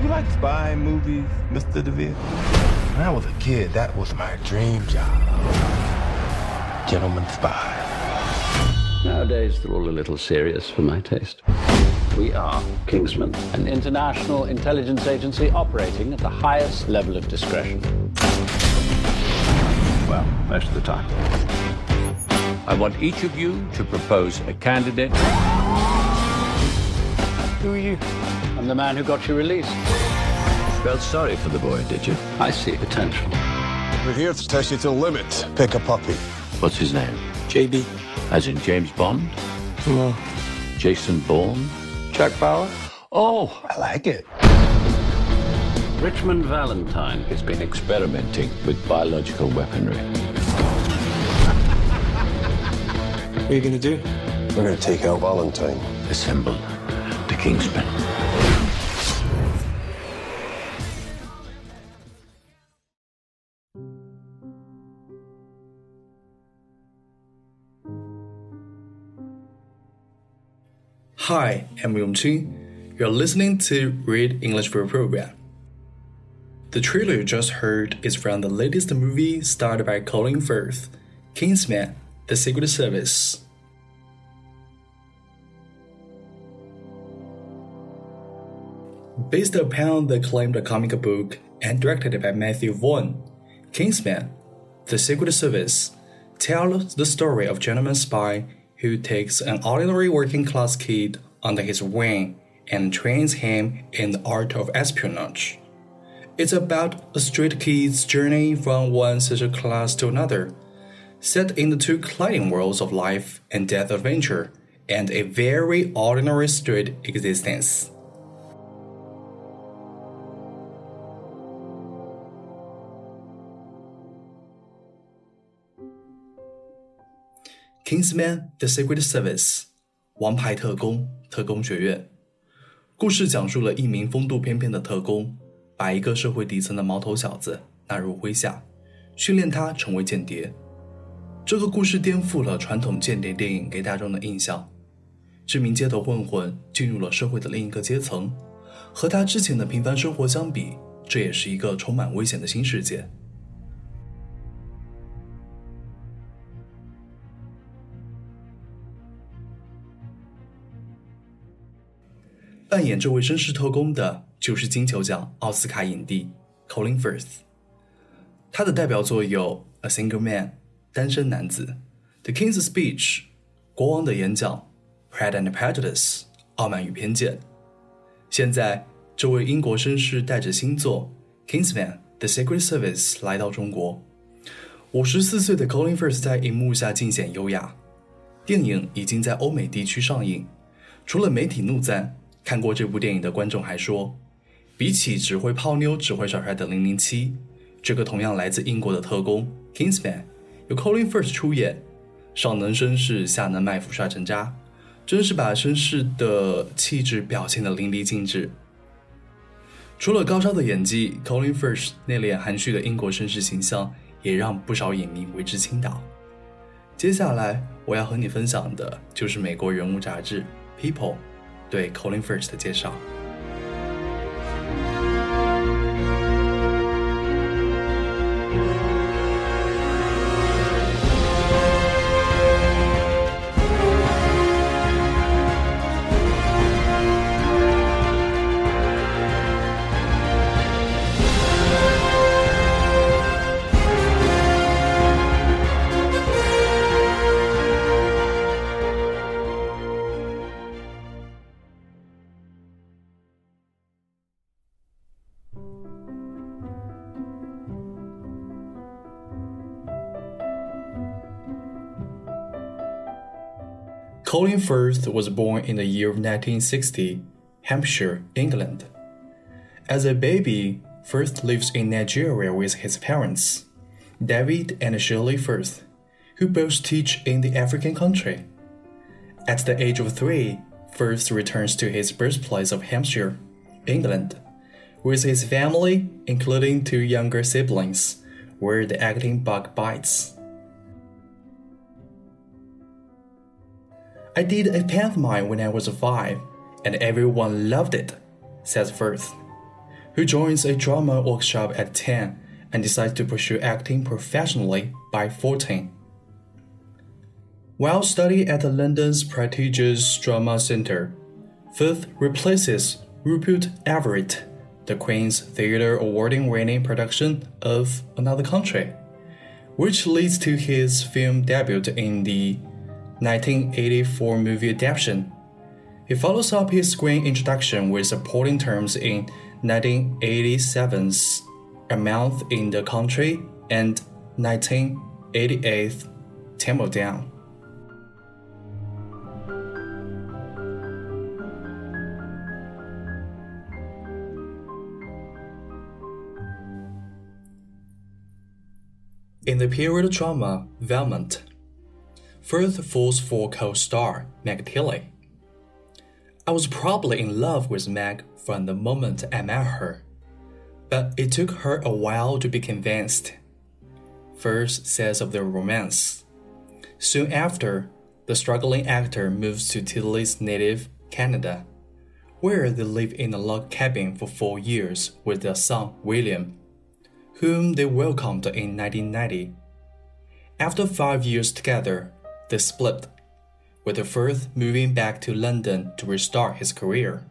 You like spy movies, Mr. DeVille? When I was a kid, that was my dream job. Gentleman spy. Nowadays, they're all a little serious for my taste. We are Kingsman, an international intelligence agency operating at the highest level of discretion. Well, most of the time. I want each of you to propose a candidate. Who are you? I'm the man who got you released. Felt sorry for the boy, did you? I see potential. We're here to test you to the limit. Pick a puppy. What's his name? JB. As in James Bond? No. Jason Bourne? Jack Bauer? Oh, I like it. Richmond Valentine has been experimenting with biological weaponry. What are you gonna do? We're going to take out Valentine. Assemble the Kingsmen. Hi, I'm Yongqing. You're listening to Read English for a Program. The trailer you just heard is from the latest movie starred by Colin Firth, Kingsman: The Secret Service. Based upon the acclaimed comic book and directed by Matthew Vaughn, Kingsman: The Secret Service tells the story of a gentleman spy who takes an ordinary working class kid under his wing and trains him in the art of espionage. It's about a street kid's journey from one social class to another, set in the two colliding worlds of life and death adventure, and a very ordinary street existence. Kingsman: The Secret Service，王牌特工特工学院。故事讲述了一名风度翩翩的特工，把一个社会底层的毛头小子纳入麾下，训练他成为间谍。这个故事颠覆了传统间谍电影给大众的印象。这名街头混混进入了社会的另一个阶层，和他之前的平凡生活相比，这也是一个充满危险的新世界。扮演这位绅士特工的就是金球奖奥斯卡影帝 Colin Firth。他的代表作有《A Single Man》单身男子，《The King's Speech》国王的演讲，《Pride and Prejudice》傲慢与偏见。现在，这位英国绅士带着新作《Kingsman: The Secret Service》来到中国。五十四岁的 Colin Firth 在荧幕下尽显优雅。电影已经在欧美地区上映，除了媒体怒赞。看过这部电影的观众还说，比起只会泡妞、只会耍帅的零零七，这个同样来自英国的特工 Kingsman，由 Colin Firth 出演，上能绅士，下能卖腐，帅成渣，真是把绅士的气质表现得淋漓尽致。除了高超的演技，Colin Firth 内敛含蓄的英国绅士形象也让不少影迷为之倾倒。接下来我要和你分享的就是美国人物杂志 People。对 Colin Firth 的介绍。Colin Firth was born in the year of 1960, Hampshire, England. As a baby, Firth lives in Nigeria with his parents, David and Shirley Firth, who both teach in the African country. At the age of three, Firth returns to his birthplace of Hampshire, England, with his family, including two younger siblings, where the acting bug bites. I did a pantomime when I was five, and everyone loved it, says Firth. who joins a drama workshop at 10 and decides to pursue acting professionally by 14. While studying at London's prestigious drama center, Firth replaces Rupert Everett, the Queen's Theatre award-winning production of Another Country, which leads to his film debut in the 1984 movie adaptation. He follows up his screen introduction with supporting terms in 1987's A Month in the Country and 1988's Temple Down. In the period of drama Valmont, Firth falls for co-star Meg Tilly. I was probably in love with Meg from the moment I met her, but it took her a while to be convinced. Firth says of their romance. Soon after, the struggling actor moves to Tilly's native Canada, where they live in a log cabin for four years with their son William whom they welcomed in 1990. After five years together, they split, with the Firth moving back to London to restart his career.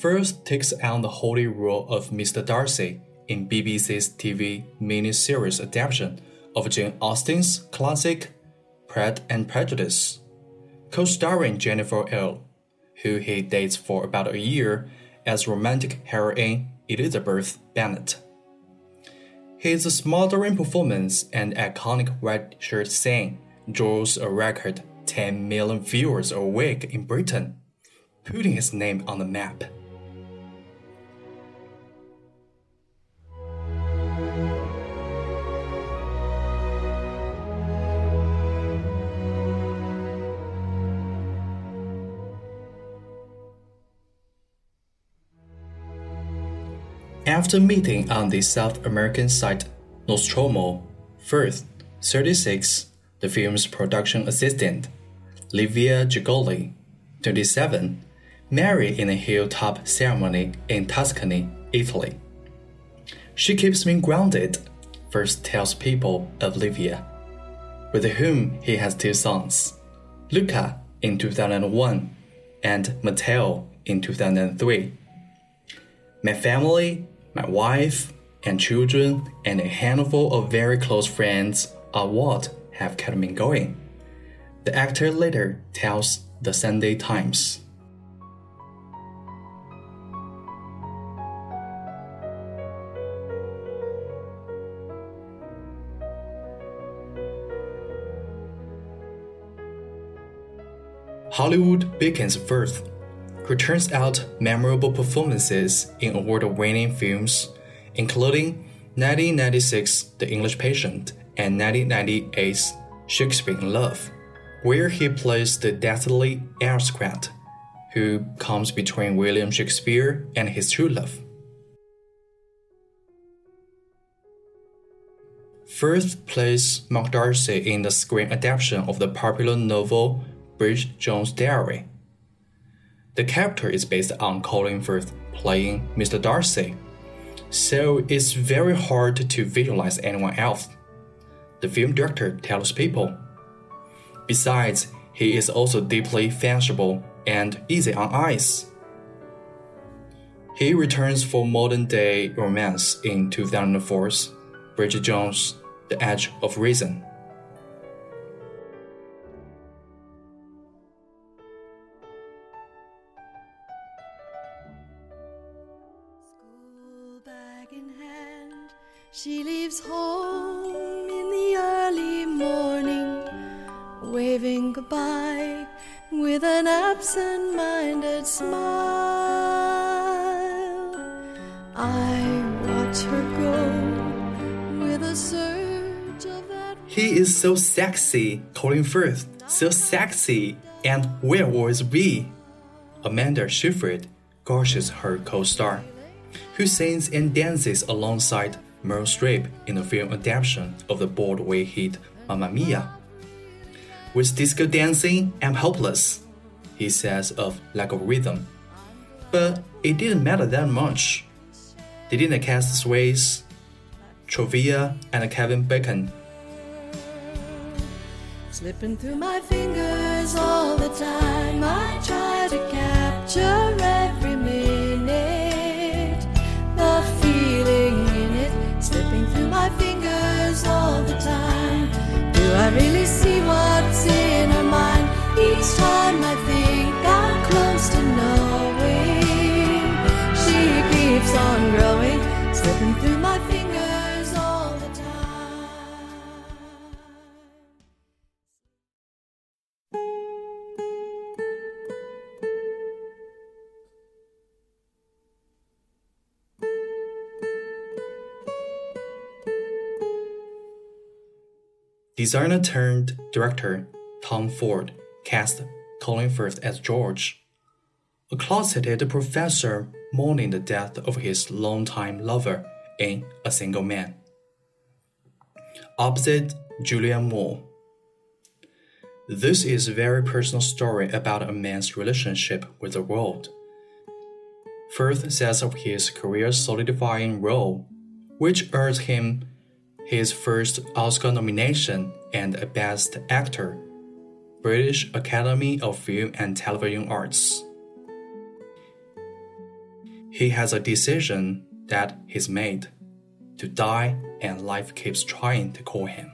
Firth takes on the holy role of Mr. Darcy in BBC's TV miniseries adaptation of Jane Austen's classic Pride and Prejudice, co-starring Jennifer Ehle, who he dates for about a year as romantic heroine Elizabeth Bennet. His smothering performance and iconic white shirt scene draws a record 10 million viewers a week in Britain, putting his name on the map. After meeting on the South American site Nostromo, Firth, 36, the film's production assistant, Livia Giuggioli, 27, married in a hilltop ceremony in Tuscany, Italy. She keeps me grounded, Firth tells people of Livia, with whom he has two sons, Luca in 2001 and Matteo in 2003. My family my wife and children and a handful of very close friends are what have kept me going. The actor later tells the Sunday Times. Hollywood beacons Firth who turns out memorable performances in award winning films, including 1996 The English Patient and 1998's Shakespeare in Love, where he plays the deathly aristocrat who comes between William Shakespeare and his true love. Firth plays Mark Darcy in the screen adaptation of the popular novel Bridget Jones' Diary. The character is based on Colin Firth playing Mr. Darcy, so it's very hard to visualize anyone else. The film director tells people. Besides, he is also deeply fashionable and easy on eyes. He returns for modern day romance in 2004's Bridget Jones' The Edge of Reason. Leaves home in the early morning, waving goodbye with an absent minded smile. I watch her go with a surge of that. He is so sexy, Colin Firth, so sexy, and where was we? Amanda Seyfried gushes her co star, who sings and dances alongside Meryl Streep in the film adaptation of the Broadway hit Mamma Mia. With disco dancing, I'm hopeless, he says of lack of rhythm. But it didn't matter that much. Didn't the cast Sways, Trovia, and Kevin Bacon Slipping through my fingers all the time. I try to capture Designer turned director Tom Ford cast Colin Firth as George, a closeted professor mourning the death of his longtime lover in A Single Man. Opposite Julianne Moore. This is a very personal story about a man's relationship with the world. Firth says of his career solidifying role, which earned him his first Oscar nomination and a Best Actor, British Academy of Film and Television Arts. He has a decision that he's made to die, and life keeps trying to call him.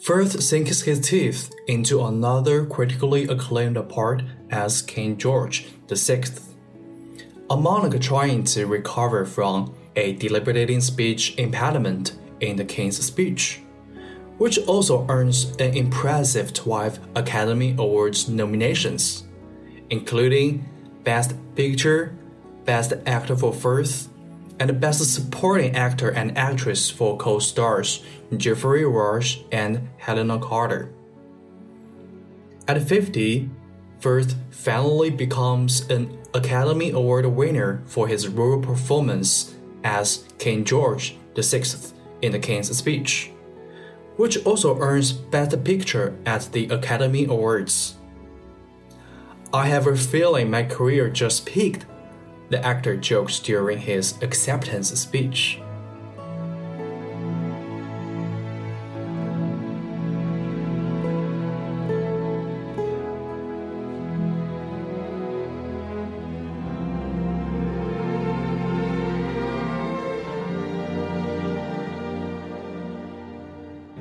Firth sinks his teeth into another critically acclaimed part as King George VI, a monarch trying to recover from a debilitating speech impediment in the King's Speech, which also earns an impressive 12 Academy Awards nominations, including Best Picture, Best Actor for Firth, and Best Supporting Actor and Actress for co-stars Geoffrey Rush and Helena Carter. At 50, Firth finally becomes an Academy Award winner for his role performance as King George VI in The King's Speech, which also earns Best Picture at the Academy Awards. I have a feeling my career just peaked the actor jokes during his acceptance speech.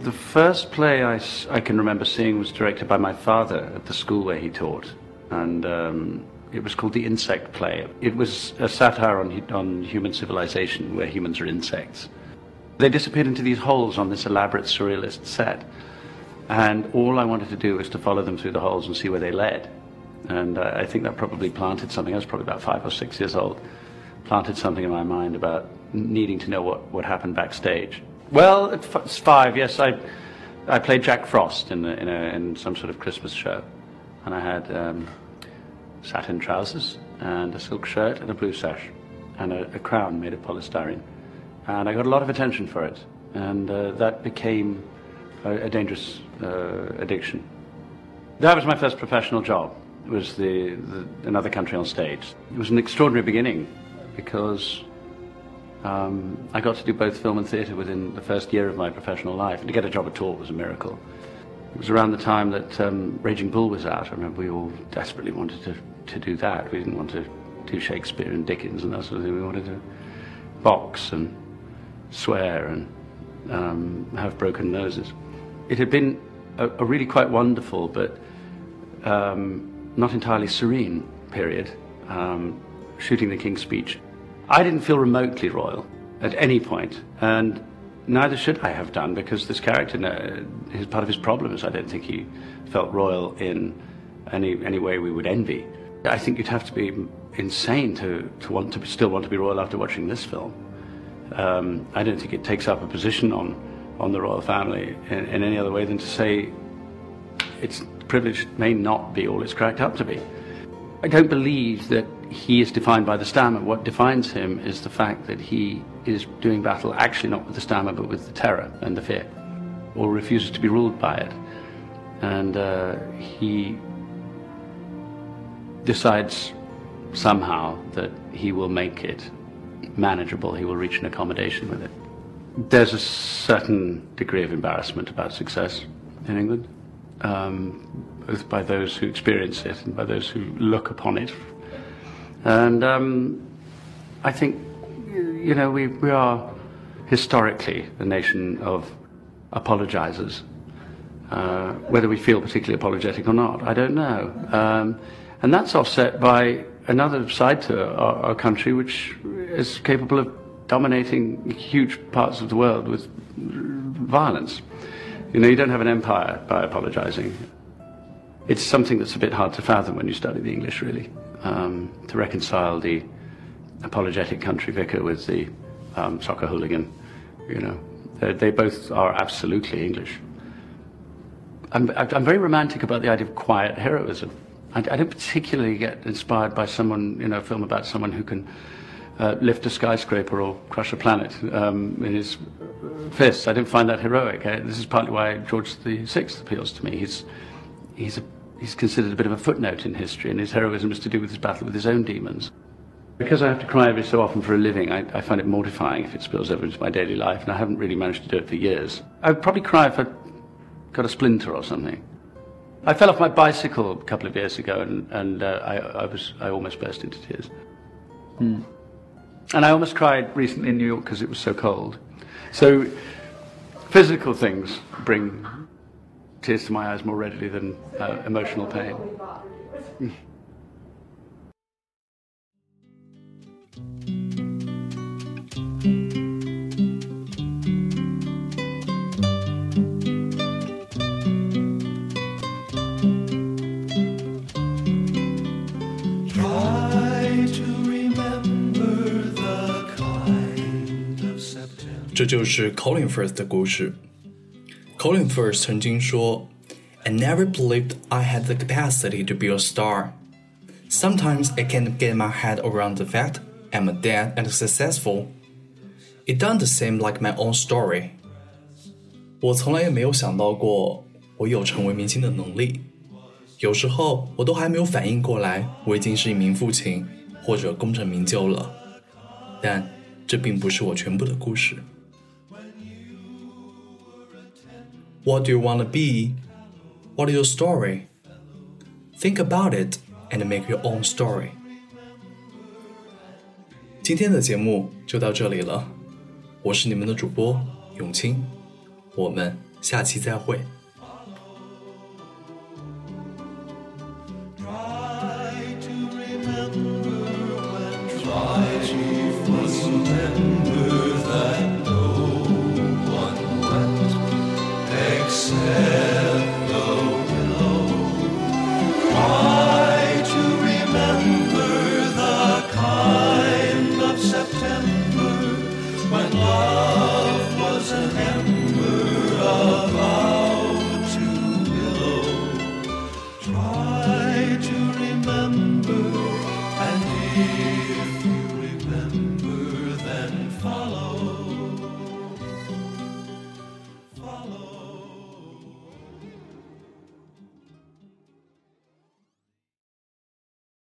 The first play I, I can remember seeing was directed by my father at the school where he taught. And um, it was called The Insect Play. It was a satire on, on human civilization where humans are insects. They disappeared into these holes on this elaborate surrealist set. And all I wanted to do was to follow them through the holes and see where they led. And uh, I think that probably planted something. I was probably about five or six years old. Planted something in my mind about needing to know what, what happened backstage. Well, at f- five, yes, I, I played Jack Frost in, in, a, in some sort of Christmas show. And I had um, satin trousers and a silk shirt and a blue sash and a, a crown made of polystyrene. And I got a lot of attention for it. And uh, that became a, a dangerous uh, addiction. That was my first professional job. It was the, the, another country on stage. It was an extraordinary beginning because um, I got to do both film and theatre within the first year of my professional life. And to get a job at all was a miracle. It was around the time that um, Raging Bull was out. I remember we all desperately wanted to, to do that. We didn't want to do Shakespeare and Dickens and that sort of thing. We wanted to box and swear and um, have broken noses. It had been a, a really quite wonderful but um, not entirely serene period um, shooting the King's Speech. I didn't feel remotely royal at any point, and neither should I have done because this character, his part of his problem is I don't think he felt royal in any any way we would envy. I think you'd have to be insane to, to want to still want to be royal after watching this film. Um, I don't think it takes up a position on on the royal family in, in any other way than to say its privilege may not be all it's cracked up to be. I don't believe that he is defined by the stammer. What defines him is the fact that he is doing battle actually not with the stammer but with the terror and the fear, or refuses to be ruled by it. And uh, he decides somehow that he will make it manageable, he will reach an accommodation with it. There's a certain degree of embarrassment about success in England, um, both by those who experience it and by those who look upon it. And um, I think, you know, we, we are historically a nation of apologizers. Uh, whether we feel particularly apologetic or not, I don't know. Um, and that's offset by another side to our, our country, which is capable of dominating huge parts of the world with violence. You know, you don't have an empire by apologizing. It's something that's a bit hard to fathom when you study the English, really, um, to reconcile the apologetic country vicar with the um, soccer hooligan. You know, they, they both are absolutely English. I'm, I'm very romantic about the idea of quiet heroism. I, I don't particularly get inspired by someone, you know, a film about someone who can uh, lift a skyscraper or crush a planet um, in his fists. I don't find that heroic. I, this is partly why George VI appeals to me. He's, he's, a, he's considered a bit of a footnote in history, and his heroism is to do with his battle with his own demons. Because I have to cry every so often for a living, I, I find it mortifying if it spills over into my daily life, and I haven't really managed to do it for years. I would probably cry if I got a splinter or something. I fell off my bicycle a couple of years ago, and, and uh, I, I, was, I almost burst into tears. And I almost cried recently in New York because it was so cold. So, physical things bring tears to my eyes more readily than uh, emotional pain. 这就是 Colin Firth 的故事。Colin Firth 曾经说：“I never believed I had the capacity to be a star. Sometimes I can't get my head around the fact I'm a dead and successful. It doesn't seem like my own story.” 我从来也没有想到过我有成为明星的能力。有时候我都还没有反应过来，我已经是一名父亲或者功成名就了。但这并不是我全部的故事。What do you want to be? What is your story? Think about it and make your own story. 今天的节目就到这里了，我是你们的主播永清，我们下期再会。